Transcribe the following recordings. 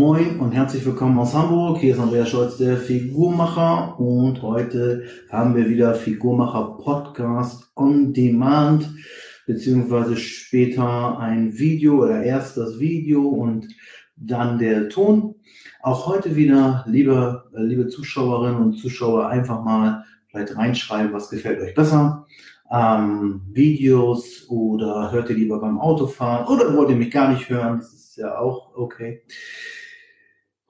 Moin und herzlich willkommen aus Hamburg. Hier ist Andreas Scholz, der Figurmacher. Und heute haben wir wieder Figurmacher Podcast on Demand, beziehungsweise später ein Video oder erst das Video und dann der Ton. Auch heute wieder, liebe, äh, liebe Zuschauerinnen und Zuschauer, einfach mal vielleicht reinschreiben, was gefällt euch besser. Ähm, Videos oder hört ihr lieber beim Autofahren oder wollt ihr mich gar nicht hören? Das ist ja auch okay.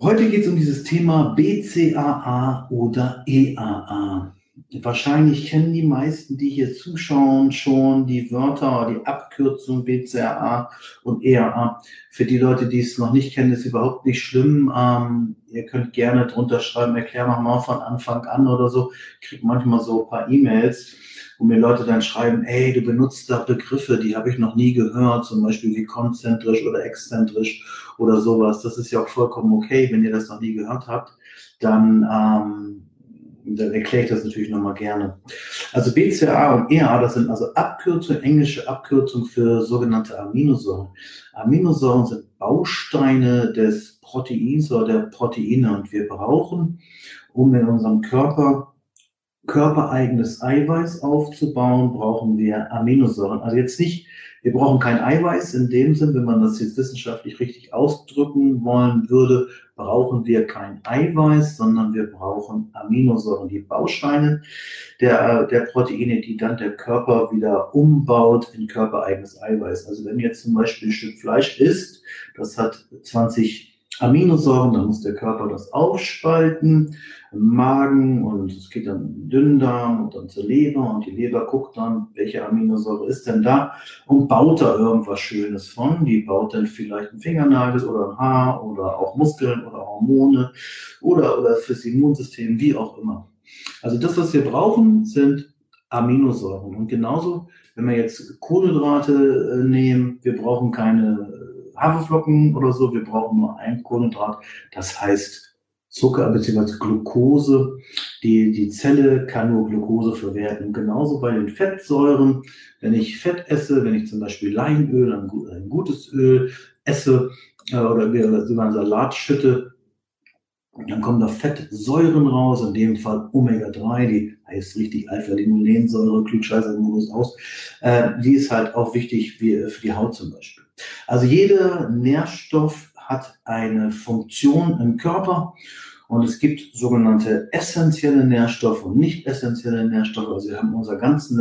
Heute geht es um dieses Thema BCAA oder EAA. Wahrscheinlich kennen die meisten, die hier zuschauen, schon die Wörter, die Abkürzung BCAA und EAA. Für die Leute, die es noch nicht kennen, ist überhaupt nicht schlimm. Ähm, ihr könnt gerne drunter schreiben, erklär nochmal von Anfang an oder so. Ich kriege manchmal so ein paar E-Mails wo mir Leute dann schreiben, ey, du benutzt da Begriffe, die habe ich noch nie gehört, zum Beispiel wie konzentrisch oder exzentrisch oder sowas. Das ist ja auch vollkommen okay, wenn ihr das noch nie gehört habt, dann, ähm, dann erkläre ich das natürlich nochmal gerne. Also BCA und EA, das sind also Abkürzungen, englische Abkürzungen für sogenannte Aminosäuren. Aminosäuren sind Bausteine des Proteins oder der Proteine und wir brauchen, um in unserem Körper körpereigenes Eiweiß aufzubauen, brauchen wir Aminosäuren. Also jetzt nicht, wir brauchen kein Eiweiß in dem Sinn, wenn man das jetzt wissenschaftlich richtig ausdrücken wollen würde, brauchen wir kein Eiweiß, sondern wir brauchen Aminosäuren, die Bausteine der, der Proteine, die dann der Körper wieder umbaut in körpereigenes Eiweiß. Also wenn jetzt zum Beispiel ein Stück Fleisch isst, das hat 20 Aminosäuren, dann muss der Körper das aufspalten, im Magen und es geht dann in den Dünndarm und dann zur Leber und die Leber guckt dann, welche Aminosäure ist denn da und baut da irgendwas Schönes von. Die baut dann vielleicht einen Fingernagel oder ein Haar oder auch Muskeln oder Hormone oder, oder fürs Immunsystem, wie auch immer. Also das, was wir brauchen, sind Aminosäuren. Und genauso, wenn wir jetzt Kohlenhydrate äh, nehmen, wir brauchen keine Haferflocken oder so. Wir brauchen nur ein Kohlenhydrat. Das heißt Zucker bzw. Glucose. Die, die Zelle kann nur Glucose verwerten. Genauso bei den Fettsäuren. Wenn ich Fett esse, wenn ich zum Beispiel Leinöl, ein, gutes Öl esse äh, oder über einen Salat schütte, dann kommen da Fettsäuren raus, in dem Fall Omega-3, die heißt richtig Alpha-Linolensäure, Klugscheißer-Modus aus. Äh, die ist halt auch wichtig für die Haut zum Beispiel. Also jeder Nährstoff hat eine Funktion im Körper und es gibt sogenannte essentielle Nährstoffe und nicht essentielle Nährstoffe. Also wir haben unser ganzen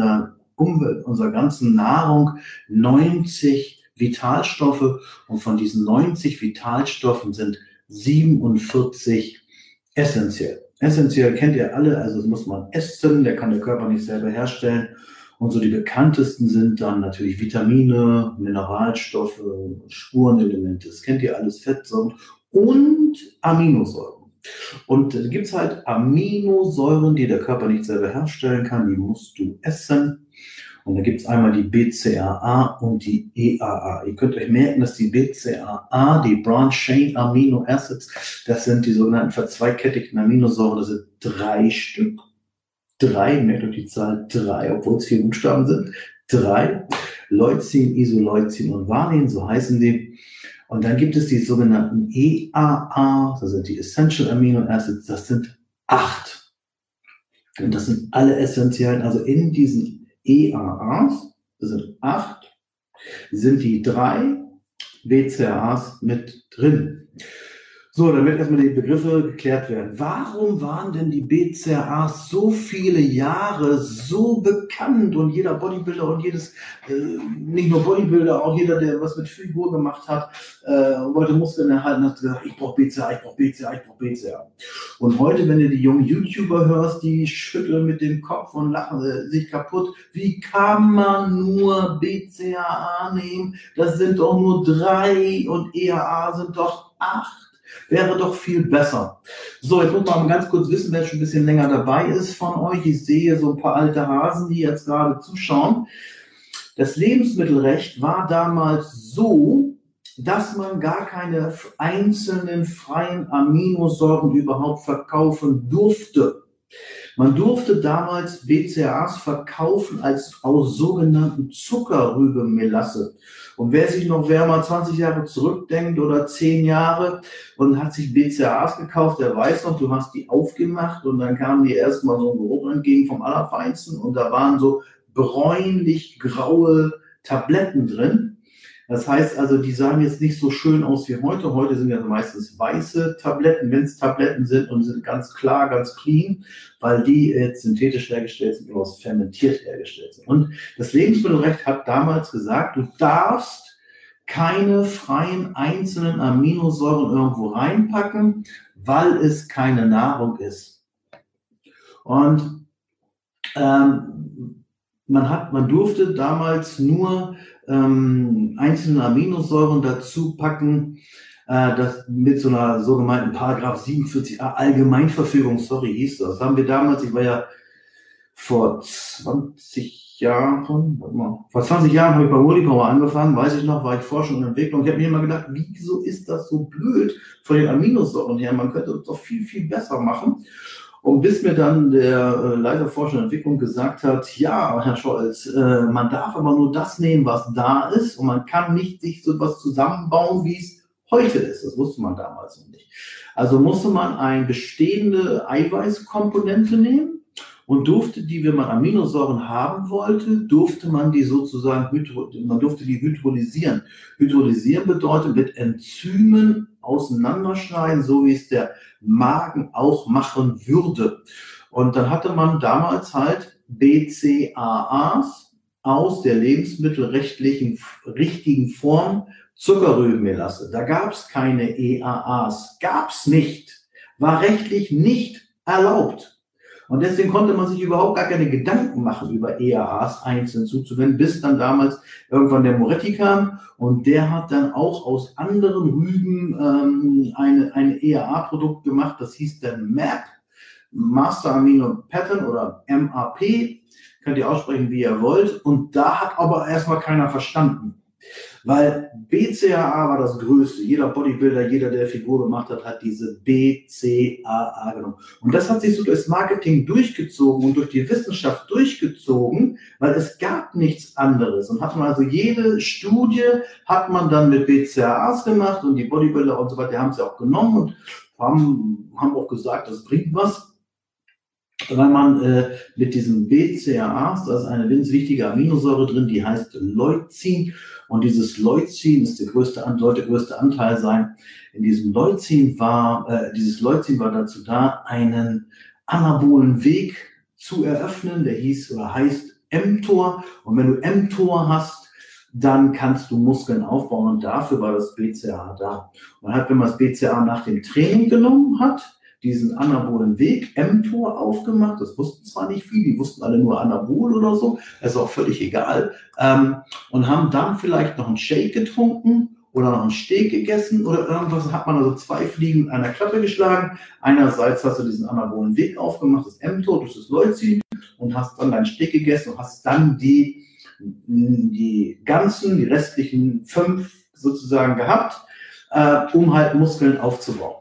Umwelt, unserer ganzen Nahrung 90 Vitalstoffe und von diesen 90 Vitalstoffen sind 47 essentiell. Essentiell kennt ihr alle, also das muss man essen, der kann der Körper nicht selber herstellen. Und so die bekanntesten sind dann natürlich Vitamine, Mineralstoffe, Spurenelemente. Das kennt ihr alles, Fettsäuren und Aminosäuren. Und da gibt es halt Aminosäuren, die der Körper nicht selber herstellen kann, die musst du essen. Und da gibt es einmal die BCAA und die EAA. Ihr könnt euch merken, dass die BCAA, die Branch Chain Amino Acids, das sind die sogenannten verzweigkettigten Aminosäuren, das sind drei Stück drei, merkt euch die Zahl drei, obwohl es vier Buchstaben sind, drei, Leucin, Isoleucin und Valin, so heißen die. Und dann gibt es die sogenannten EAA, das sind die Essential Amino Acids, das sind acht. Und das sind alle essentiellen, also in diesen EAAs, das sind acht, sind die drei BCAAs mit drin. So, damit erstmal die Begriffe geklärt werden. Warum waren denn die BCAAs so viele Jahre so bekannt und jeder Bodybuilder und jedes, äh, nicht nur Bodybuilder, auch jeder, der was mit Figur gemacht hat, äh, wollte Muskeln erhalten, hat gesagt, ich brauche BCA, ich brauche BCA, ich brauche BCA. Und heute, wenn du die jungen YouTuber hörst, die schütteln mit dem Kopf und lachen äh, sich kaputt, wie kann man nur BCAA nehmen? Das sind doch nur drei und EAA sind doch acht. Wäre doch viel besser. So, jetzt muss man mal ganz kurz wissen, wer schon ein bisschen länger dabei ist von euch. Ich sehe so ein paar alte Hasen, die jetzt gerade zuschauen. Das Lebensmittelrecht war damals so, dass man gar keine einzelnen freien Aminosäuren überhaupt verkaufen durfte. Man durfte damals BCAAs verkaufen als aus sogenannten Zuckerrübemelasse. Und wer sich noch, wer mal 20 Jahre zurückdenkt oder 10 Jahre und hat sich BCAAs gekauft, der weiß noch, du hast die aufgemacht und dann kamen die erstmal so ein Geruch entgegen vom Allerfeinsten und da waren so bräunlich graue Tabletten drin. Das heißt also, die sahen jetzt nicht so schön aus wie heute. Heute sind ja meistens weiße Tabletten, wenn es Tabletten sind und sind ganz klar, ganz clean, weil die jetzt synthetisch hergestellt sind oder aus fermentiert hergestellt sind. Und das Lebensmittelrecht hat damals gesagt, du darfst keine freien einzelnen Aminosäuren irgendwo reinpacken, weil es keine Nahrung ist. Und ähm, man hat, man durfte damals nur ähm, einzelne Aminosäuren dazu packen, äh, das mit so einer sogenannten Paragraph 47a Allgemeinverfügung, sorry, hieß das. haben wir damals, ich war ja vor 20 Jahren, warte mal, vor 20 Jahren habe ich bei Molipower angefangen, weiß ich noch, war ich Forschung und Entwicklung. Ich habe mir immer gedacht, wieso ist das so blöd von den Aminosäuren her? Man könnte es doch viel, viel besser machen. Und bis mir dann der äh, Leiter Forschung und Entwicklung gesagt hat, ja, Herr Scholz, äh, man darf aber nur das nehmen, was da ist und man kann nicht sich so etwas zusammenbauen, wie es heute ist. Das wusste man damals noch nicht. Also musste man eine bestehende Eiweißkomponente nehmen und durfte die, wenn man Aminosäuren haben wollte, durfte man die sozusagen, man durfte die hydrolysieren. Hydrolysieren bedeutet mit Enzymen auseinanderschneiden, so wie es der Magen auch machen würde. Und dann hatte man damals halt BCAAs aus der lebensmittelrechtlichen richtigen Form Zuckerrübenmelasse. Da gab es keine EAAs, gab es nicht, war rechtlich nicht erlaubt. Und deswegen konnte man sich überhaupt gar keine Gedanken machen, über EAAs einzeln zuzuwenden, bis dann damals irgendwann der Moretti kam und der hat dann auch aus anderen Rüben ähm, eine, ein EAA-Produkt gemacht, das hieß dann MAP, Master Amino Pattern oder MAP, könnt ihr aussprechen, wie ihr wollt. Und da hat aber erstmal keiner verstanden. Weil BCAA war das Größte. Jeder Bodybuilder, jeder, der Figur gemacht hat, hat diese BCAA genommen. Und das hat sich so durchs Marketing durchgezogen und durch die Wissenschaft durchgezogen, weil es gab nichts anderes. Und hat man also jede Studie hat man dann mit BCAAs gemacht und die Bodybuilder und so weiter, die haben ja auch genommen und haben, haben auch gesagt, das bringt was weil man äh, mit diesem BCAAs, da ist eine ganz wichtige Aminosäure drin, die heißt Leucin. Und dieses Leucin ist der größte, sollte der größte Anteil sein. In diesem Leucin war, äh, dieses Leucin war dazu da, einen anabolen Weg zu eröffnen, der hieß oder heißt mTOR. Und wenn du mTOR hast, dann kannst du Muskeln aufbauen und dafür war das BCA da. Man hat, wenn man das BCA nach dem Training genommen hat, diesen anabolen Weg, mTOR, aufgemacht. Das wussten zwar nicht viele, die wussten alle nur Anabol oder so, das ist auch völlig egal. Ähm, und haben dann vielleicht noch einen Shake getrunken oder noch einen Steak gegessen oder irgendwas. Hat man also zwei Fliegen mit einer Klappe geschlagen. Einerseits hast du diesen anabolen Weg aufgemacht, das mTOR, das ist Leucin, und hast dann deinen Steak gegessen und hast dann die, die ganzen, die restlichen fünf sozusagen gehabt, äh, um halt Muskeln aufzubauen.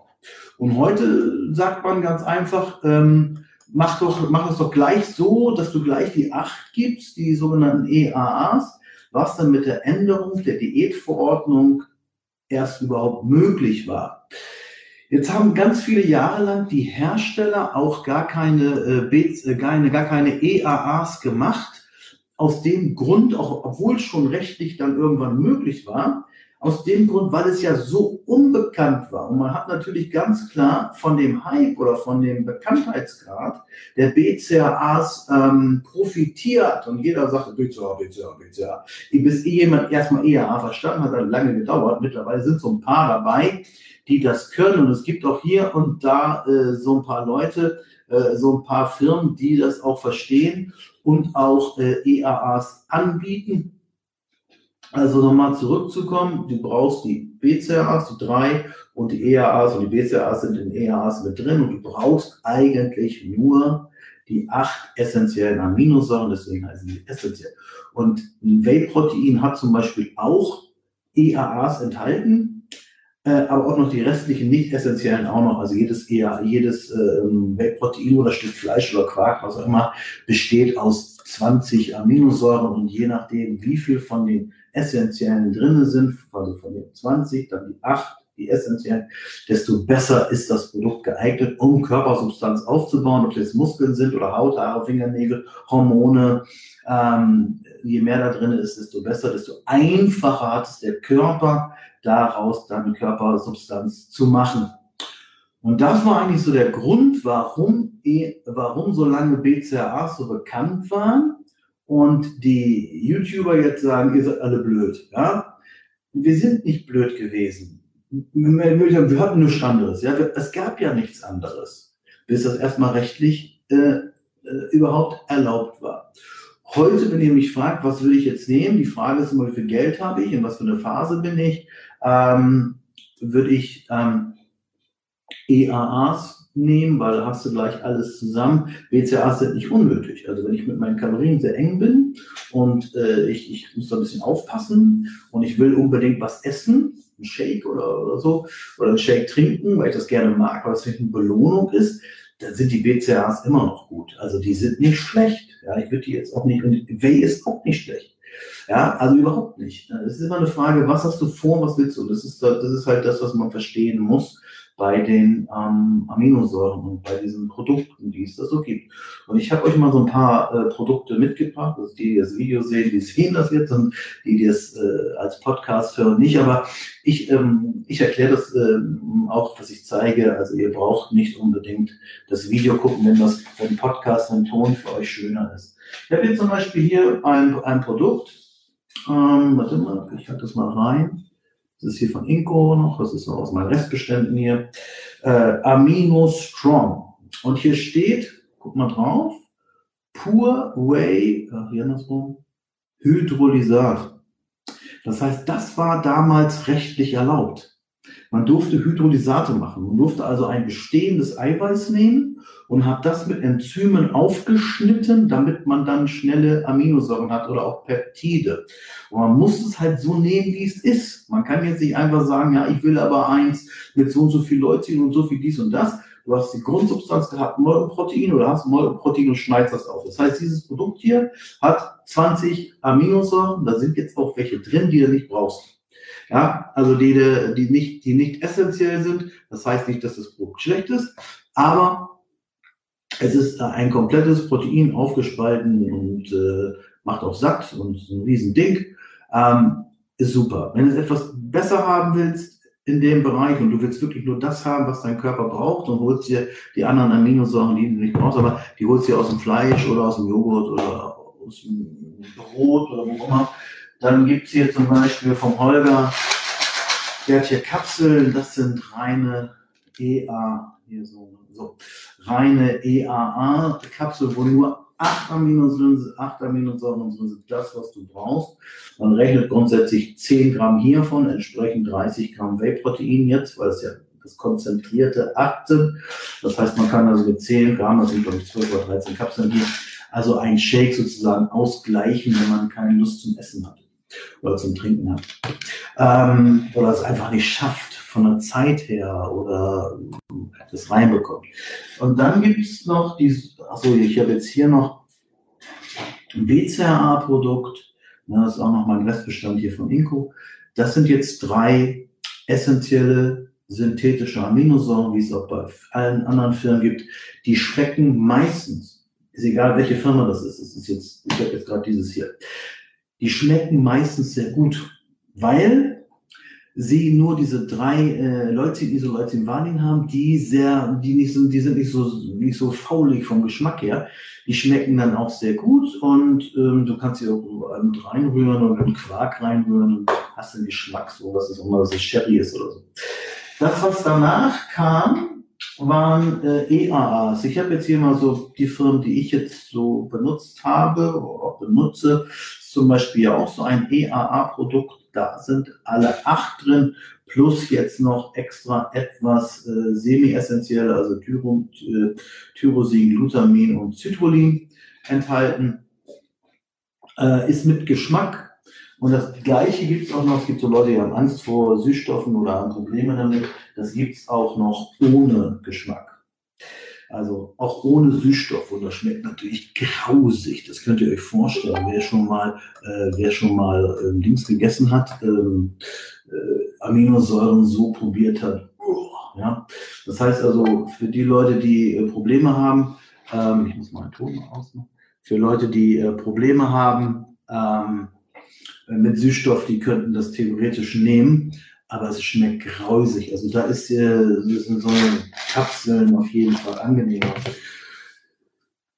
Und heute sagt man ganz einfach, ähm, mach doch, mach es doch gleich so, dass du gleich die 8 gibst, die sogenannten EAAs, was dann mit der Änderung der Diätverordnung erst überhaupt möglich war. Jetzt haben ganz viele Jahre lang die Hersteller auch gar keine, äh, äh gar, gar keine EAAs gemacht. Aus dem Grund, auch obwohl es schon rechtlich dann irgendwann möglich war, aus dem Grund, weil es ja so unbekannt war. Und man hat natürlich ganz klar von dem Hype oder von dem Bekanntheitsgrad der BCAAs ähm, profitiert. Und jeder sagte BCA, BCA, BCA. Bis eh jemand erstmal EAA verstanden hat, hat lange gedauert. Mittlerweile sind so ein paar dabei, die das können. Und es gibt auch hier und da äh, so ein paar Leute, äh, so ein paar Firmen, die das auch verstehen und auch äh, EAAs anbieten also nochmal zurückzukommen, du brauchst die BCAAs, die drei und die EAAs und die BCAAs sind in EAAs mit drin und du brauchst eigentlich nur die acht essentiellen Aminosäuren, deswegen heißen sie essentiell. Und ein Whey-Protein hat zum Beispiel auch EAAs enthalten. äh, aber auch noch die restlichen nicht essentiellen auch noch. Also jedes eher jedes äh, Whey-Protein oder Stück Fleisch oder Quark, was auch immer, besteht aus 20 Aminosäuren und je nachdem, wie viel von den essentiellen drinnen sind, also von den 20, dann die 8, die essentiellen, desto besser ist das Produkt geeignet, um Körpersubstanz aufzubauen, ob es jetzt Muskeln sind oder Haut, Haare, Fingernägel, Hormone. Ähm, je mehr da drin ist, desto besser, desto einfacher hat es der Körper, daraus dann Körpersubstanz zu machen. Und das war eigentlich so der Grund, warum, warum so lange BCAAs so bekannt waren und die YouTuber jetzt sagen, ihr seid alle blöd. Ja? Wir sind nicht blöd gewesen. Wir hatten nichts anderes. Ja? Es gab ja nichts anderes, bis das erstmal rechtlich äh, äh, überhaupt erlaubt war. Heute, wenn ihr mich fragt, was will ich jetzt nehmen, die Frage ist immer, wie viel Geld habe ich, in was für eine Phase bin ich, ähm, würde ich ähm, EAAs nehmen, weil hast du gleich alles zusammen. BCAAs sind nicht unnötig. Also wenn ich mit meinen Kalorien sehr eng bin und äh, ich, ich muss da ein bisschen aufpassen und ich will unbedingt was essen, ein Shake oder, oder so, oder ein Shake trinken, weil ich das gerne mag, weil es für eine Belohnung ist, dann sind die BCAAs immer noch gut. Also die sind nicht schlecht. Ja, ich würde die jetzt auch nicht, und Whey ist auch nicht schlecht. Ja, also überhaupt nicht. Es ist immer eine Frage, was hast du vor, was willst du? Das ist, das ist halt das, was man verstehen muss bei den ähm, Aminosäuren und bei diesen Produkten, die es da so gibt. Und ich habe euch mal so ein paar äh, Produkte mitgebracht. Also die, die das Video sehen, die sehen das jetzt und die, die es äh, als Podcast hören, nicht. Aber ich, ähm, ich erkläre das äh, auch, was ich zeige. Also ihr braucht nicht unbedingt das Video gucken, wenn das wenn Podcast, ein Ton für euch schöner ist. Ich habe jetzt zum Beispiel hier ein, ein Produkt. Ähm, warte mal, ich halte das mal rein. Das ist hier von Inco noch, das ist noch aus meinen Restbeständen hier. Äh, Amino Strong. Und hier steht, guck mal drauf, Pur Whey, ach, hier andersrum, Hydrolysat. Das heißt, das war damals rechtlich erlaubt. Man durfte Hydrolysate machen. Man durfte also ein bestehendes Eiweiß nehmen und hat das mit Enzymen aufgeschnitten, damit man dann schnelle Aminosäuren hat oder auch Peptide. Und man muss es halt so nehmen, wie es ist. Man kann jetzt nicht einfach sagen, ja, ich will aber eins mit so und so viel Leucin und so viel dies und das. Du hast die Grundsubstanz gehabt, Molkenprotein oder hast Molkenprotein und schneidest das auf. Das heißt, dieses Produkt hier hat 20 Aminosäuren. Da sind jetzt auch welche drin, die du nicht brauchst. Ja, also die, die, nicht, die nicht essentiell sind. Das heißt nicht, dass das Produkt schlecht ist, aber es ist ein komplettes Protein aufgespalten und äh, macht auch satt und ein Riesending. Ähm, ist super. Wenn du es etwas besser haben willst in dem Bereich und du willst wirklich nur das haben, was dein Körper braucht und holst dir die anderen Aminosäuren, die du nicht brauchst, aber die holst du dir aus dem Fleisch oder aus dem Joghurt oder aus dem Brot oder wo immer, dann gibt's hier zum Beispiel vom Holger, der hat hier Kapseln, das sind reine EA, hier so, so reine EAA-Kapseln, wo nur 8 Aminosäuren, 8 Aminosäuren sind, das, was du brauchst. Man rechnet grundsätzlich 10 Gramm hiervon, entsprechend 30 Gramm Whey-Protein jetzt, weil es ja das konzentrierte 8 sind. Das heißt, man kann also mit 10 Gramm, das sind glaube ich 12 oder 13 Kapseln hier, also ein Shake sozusagen ausgleichen, wenn man keine Lust zum Essen hat oder zum Trinken hat. Ähm, oder es einfach nicht schafft von der Zeit her oder das reinbekommt. Und dann gibt es noch die, achso, ich habe jetzt hier noch ein BCAA-Produkt, ne, das ist auch noch mein Restbestand hier von Inco. Das sind jetzt drei essentielle synthetische Aminosäuren, wie es auch bei allen anderen Firmen gibt. Die schmecken meistens, ist egal welche Firma das ist, es ist jetzt, ich habe jetzt gerade dieses hier, die schmecken meistens sehr gut, weil sie nur diese drei äh, Leucin, Isoleucin, Valin haben, die sehr, die nicht so, die sind nicht so, nicht so faulig vom Geschmack her. Die schmecken dann auch sehr gut und ähm, du kannst sie auch mit reinrühren und in Quark reinrühren und hast den Geschmack, so was ist auch immer, was das Sherry ist oder so. Das, was danach kam, waren äh, EAAs. Ich habe jetzt hier mal so die Firmen, die ich jetzt so benutzt habe oder benutze zum Beispiel ja auch so ein EAA-Produkt. Da sind alle acht drin, plus jetzt noch extra etwas äh, semi-essentielle, also Tyro, äh, Tyrosin, Glutamin und Citrullin enthalten. Äh, ist mit Geschmack. Und das Gleiche gibt es auch noch. Es gibt so Leute, die haben Angst vor Süßstoffen oder haben Probleme damit. Das gibt es auch noch ohne Geschmack. Also auch ohne Süßstoff und das schmeckt natürlich grausig. Das könnt ihr euch vorstellen. Wer schon mal, äh, wer schon mal ähm, Dings gegessen hat, ähm, äh, Aminosäuren so probiert hat. Ja. Das heißt also für die Leute, die äh, Probleme haben, ähm, ich muss mal einen Ton mal ausmachen. Für Leute, die äh, Probleme haben ähm, mit Süßstoff, die könnten das theoretisch nehmen aber es schmeckt grausig. Also da ist äh, sind so Kapseln auf jeden Fall angenehmer.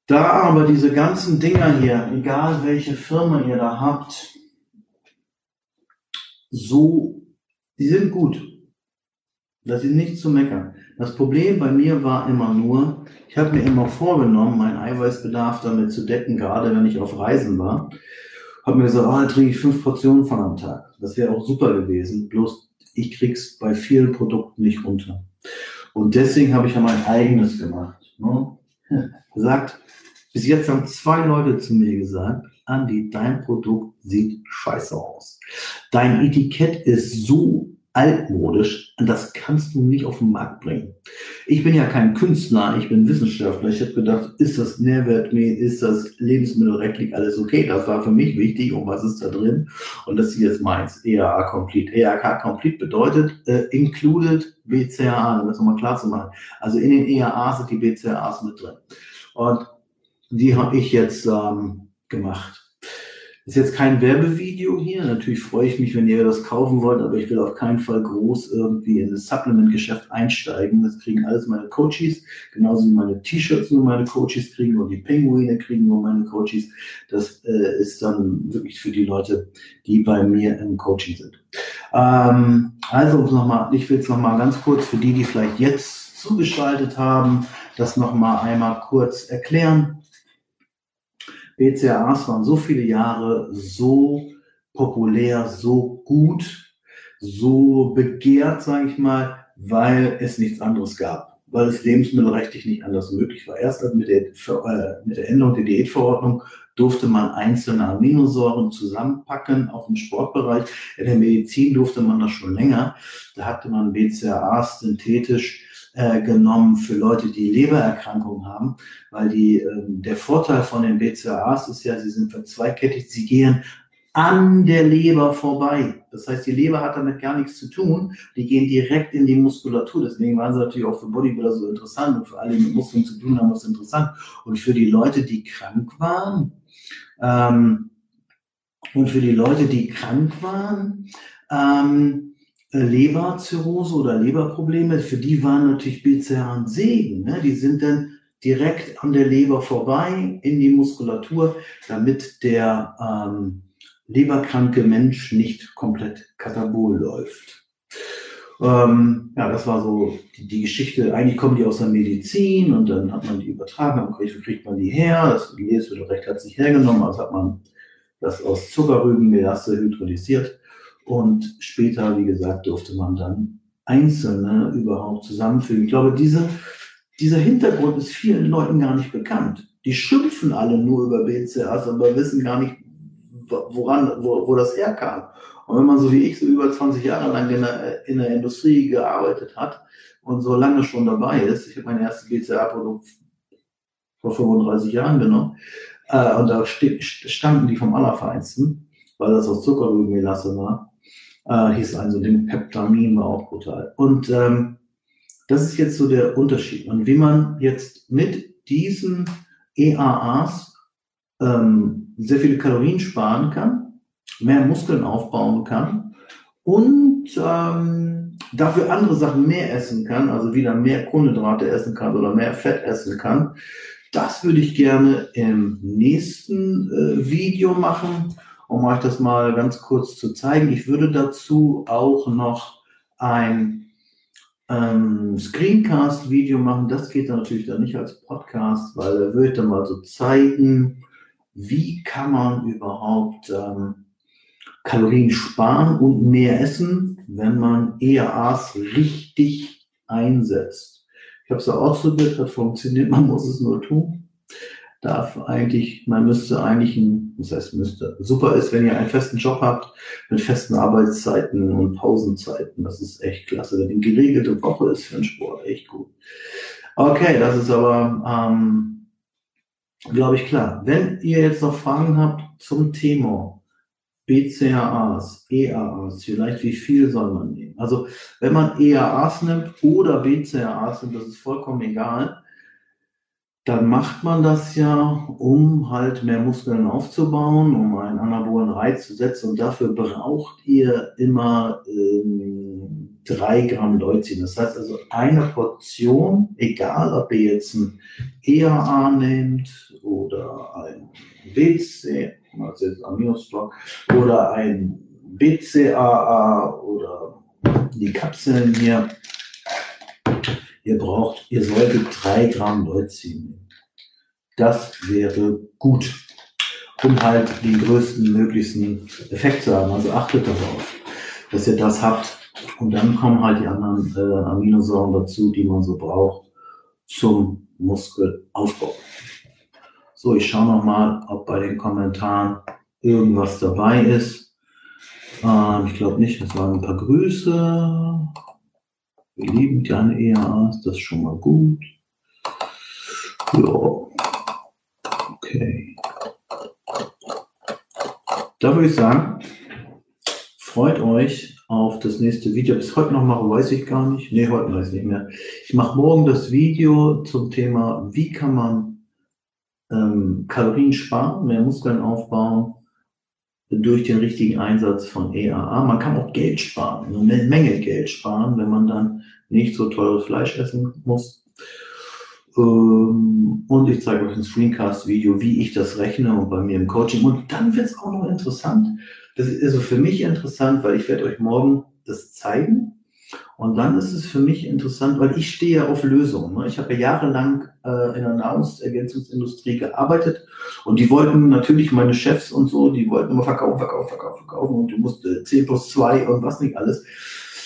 Da aber diese ganzen Dinger hier, egal welche Firma ihr da habt, so, die sind gut. Das ist nicht zu meckern. Das Problem bei mir war immer nur, ich habe mir immer vorgenommen, meinen Eiweißbedarf damit zu decken, gerade wenn ich auf Reisen war. Habe mir gesagt, oh, da trinke ich fünf Portionen von am Tag. Das wäre auch super gewesen. Bloß ich krieg's bei vielen Produkten nicht runter. Und deswegen habe ich ja mein eigenes gemacht. Ne? Gesagt, bis jetzt haben zwei Leute zu mir gesagt, Andi, dein Produkt sieht scheiße aus. Dein Etikett ist so altmodisch, das kannst du nicht auf den Markt bringen. Ich bin ja kein Künstler, ich bin Wissenschaftler. Ich habe gedacht, ist das nährwertmäßig, ist das lebensmittelrechtlich alles okay? Das war für mich wichtig und was ist da drin? Und das hier ist meins, EAA Complete. EAA Complete bedeutet äh, included BCAA, um das nochmal klar zu machen. Also in den EAA sind die BCAAs mit drin. Und die habe ich jetzt ähm, gemacht. Ist jetzt kein Werbevideo hier. Natürlich freue ich mich, wenn ihr das kaufen wollt, aber ich will auf keinen Fall groß irgendwie in das Supplement-Geschäft einsteigen. Das kriegen alles meine Coaches, genauso wie meine T-Shirts nur meine Coaches kriegen und die Pinguine kriegen nur meine Coaches. Das äh, ist dann wirklich für die Leute, die bei mir im Coaching sind. Ähm, also nochmal, ich will es nochmal ganz kurz für die, die vielleicht jetzt zugeschaltet haben, das nochmal einmal kurz erklären. BCAAs waren so viele Jahre so populär, so gut, so begehrt, sage ich mal, weil es nichts anderes gab, weil es lebensmittelrechtlich nicht anders möglich war. Erst mit der, äh, mit der Änderung der Diätverordnung durfte man einzelne Aminosäuren zusammenpacken, auch im Sportbereich. In der Medizin durfte man das schon länger. Da hatte man BCAAs synthetisch äh, genommen für Leute, die Lebererkrankungen haben, weil die, äh, der Vorteil von den BCAAs ist ja, sie sind verzweigkettig, sie gehen an der Leber vorbei. Das heißt, die Leber hat damit gar nichts zu tun. Die gehen direkt in die Muskulatur. Deswegen waren sie natürlich auch für Bodybuilder so interessant und für alle, die mit Muskeln zu tun haben, was interessant. Und für die Leute, die krank waren, ähm, und für die Leute, die krank waren, ähm, äh, Leberzirrhose oder Leberprobleme, für die waren natürlich BCA ein Segen. Ne? Die sind dann direkt an der Leber vorbei in die Muskulatur, damit der ähm, leberkranke Mensch nicht komplett katabol läuft. Ähm, ja, das war so die, die, Geschichte. Eigentlich kommen die aus der Medizin und dann hat man die übertragen, dann kriegt, kriegt man die her. Das Lebensmittelrecht hat sich hergenommen, also hat man das aus Zuckerrübenmelasse hydrolysiert und später, wie gesagt, durfte man dann Einzelne überhaupt zusammenfügen. Ich glaube, diese, dieser Hintergrund ist vielen Leuten gar nicht bekannt. Die schimpfen alle nur über BCAs, aber wissen gar nicht, woran, wo, wo das herkam. Und wenn man so wie ich so über 20 Jahre lang in der, in der Industrie gearbeitet hat und so lange schon dabei ist, ich habe mein erstes BCA-Produkt vor 35 Jahren genommen, äh, und da standen die vom Allerfeinsten, weil das aus Zuckerrübenmelasse war äh, hieß also dem Peptamin war auch brutal. Und ähm, das ist jetzt so der Unterschied. Und wie man jetzt mit diesen EAAs ähm, sehr viele Kalorien sparen kann, mehr Muskeln aufbauen kann und ähm, dafür andere Sachen mehr essen kann, also wieder mehr Kohlenhydrate essen kann oder mehr Fett essen kann. Das würde ich gerne im nächsten äh, Video machen um euch das mal ganz kurz zu zeigen. Ich würde dazu auch noch ein ähm, Screencast-Video machen. Das geht natürlich dann nicht als Podcast, weil da würde ich dann mal so zeigen, wie kann man überhaupt ähm, Kalorien sparen und mehr essen, wenn man EAAs richtig einsetzt. Ich habe es auch ausprobiert, hat funktioniert, man muss es nur tun. Darf eigentlich, man müsste eigentlich ein, das heißt müsste, super ist, wenn ihr einen festen Job habt mit festen Arbeitszeiten und Pausenzeiten. Das ist echt klasse. Wenn eine geregelte Woche ist für den Sport, echt gut. Okay, das ist aber, ähm, glaube ich, klar. Wenn ihr jetzt noch Fragen habt zum Thema BCAAs, EAAs, vielleicht wie viel soll man nehmen? Also wenn man EAAs nimmt oder BCAAs nimmt, das ist vollkommen egal dann macht man das ja, um halt mehr Muskeln aufzubauen, um einen anabolen Reiz zu setzen. Und dafür braucht ihr immer ähm, drei Gramm Leucin. Das heißt also eine Portion, egal ob ihr jetzt ein EAA nehmt oder ein BC, also oder ein BCAA oder die Kapseln hier, ihr braucht, ihr solltet drei Gramm Leucin nehmen. Das wäre gut, um halt den größten möglichsten Effekt zu haben. Also achtet darauf, dass ihr das habt. Und dann kommen halt die anderen äh, Aminosäuren dazu, die man so braucht zum Muskelaufbau. So, ich schaue nochmal, ob bei den Kommentaren irgendwas dabei ist. Ähm, ich glaube nicht, das waren ein paar Grüße. Lieben gerne EAAs, das ist schon mal gut. Ja. Okay. Da würde ich sagen, freut euch auf das nächste Video. Bis heute noch mache, weiß ich gar nicht. Nee, heute weiß ich nicht mehr. Ich mache morgen das Video zum Thema, wie kann man ähm, Kalorien sparen, mehr Muskeln aufbauen durch den richtigen Einsatz von EAA. Man kann auch Geld sparen, eine Menge Geld sparen, wenn man dann nicht so teures Fleisch essen muss. Ähm, und ich zeige euch ein Screencast-Video, wie ich das rechne und bei mir im Coaching. Und dann wird es auch noch interessant. Das ist also für mich interessant, weil ich werde euch morgen das zeigen. Und dann ist es für mich interessant, weil ich stehe auf Lösungen. Ne? Ich habe ja jahrelang äh, in der Nahrungsergänzungsindustrie gearbeitet und die wollten natürlich meine Chefs und so, die wollten immer verkaufen, verkaufen, verkaufen, verkaufen und du musst 10 plus 2 und was nicht alles.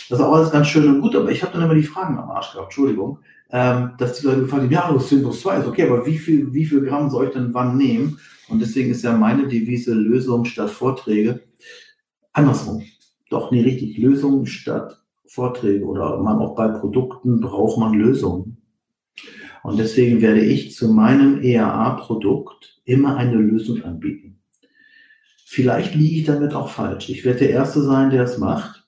Das ist auch alles ganz schön und gut, aber ich habe dann immer die Fragen am Arsch gehabt, Entschuldigung, ähm, dass die Leute gefragt haben, ja, das sind plus 2, ist okay, aber wie viel, wie viel Gramm soll ich denn wann nehmen? Und deswegen ist ja meine Devise Lösung statt Vorträge. Andersrum. Doch, nie richtig. Lösung statt Vorträge oder man auch bei Produkten braucht man Lösungen. Und deswegen werde ich zu meinem EAA-Produkt immer eine Lösung anbieten. Vielleicht liege ich damit auch falsch. Ich werde der Erste sein, der es macht.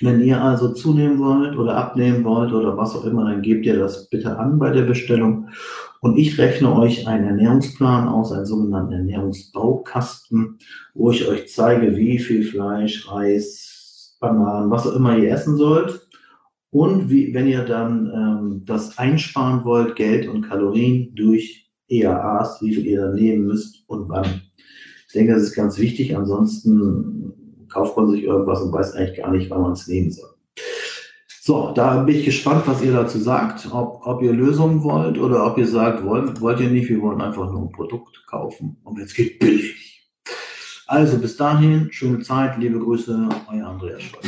Wenn ihr also zunehmen wollt oder abnehmen wollt oder was auch immer, dann gebt ihr das bitte an bei der Bestellung. Und ich rechne euch einen Ernährungsplan aus, einen sogenannten Ernährungsbaukasten, wo ich euch zeige, wie viel Fleisch, Reis, Bananen, was auch immer ihr essen sollt. Und wie, wenn ihr dann ähm, das einsparen wollt, Geld und Kalorien durch EAAs, wie viel ihr dann nehmen müsst und wann. Ich denke, das ist ganz wichtig. Ansonsten kauft man sich irgendwas und weiß eigentlich gar nicht, wann man es nehmen soll. So, da bin ich gespannt, was ihr dazu sagt, ob, ob ihr Lösungen wollt oder ob ihr sagt, wollt, wollt ihr nicht, wir wollen einfach nur ein Produkt kaufen und jetzt geht billig. Also bis dahin, schöne Zeit, liebe Grüße, euer Andreas Scholz.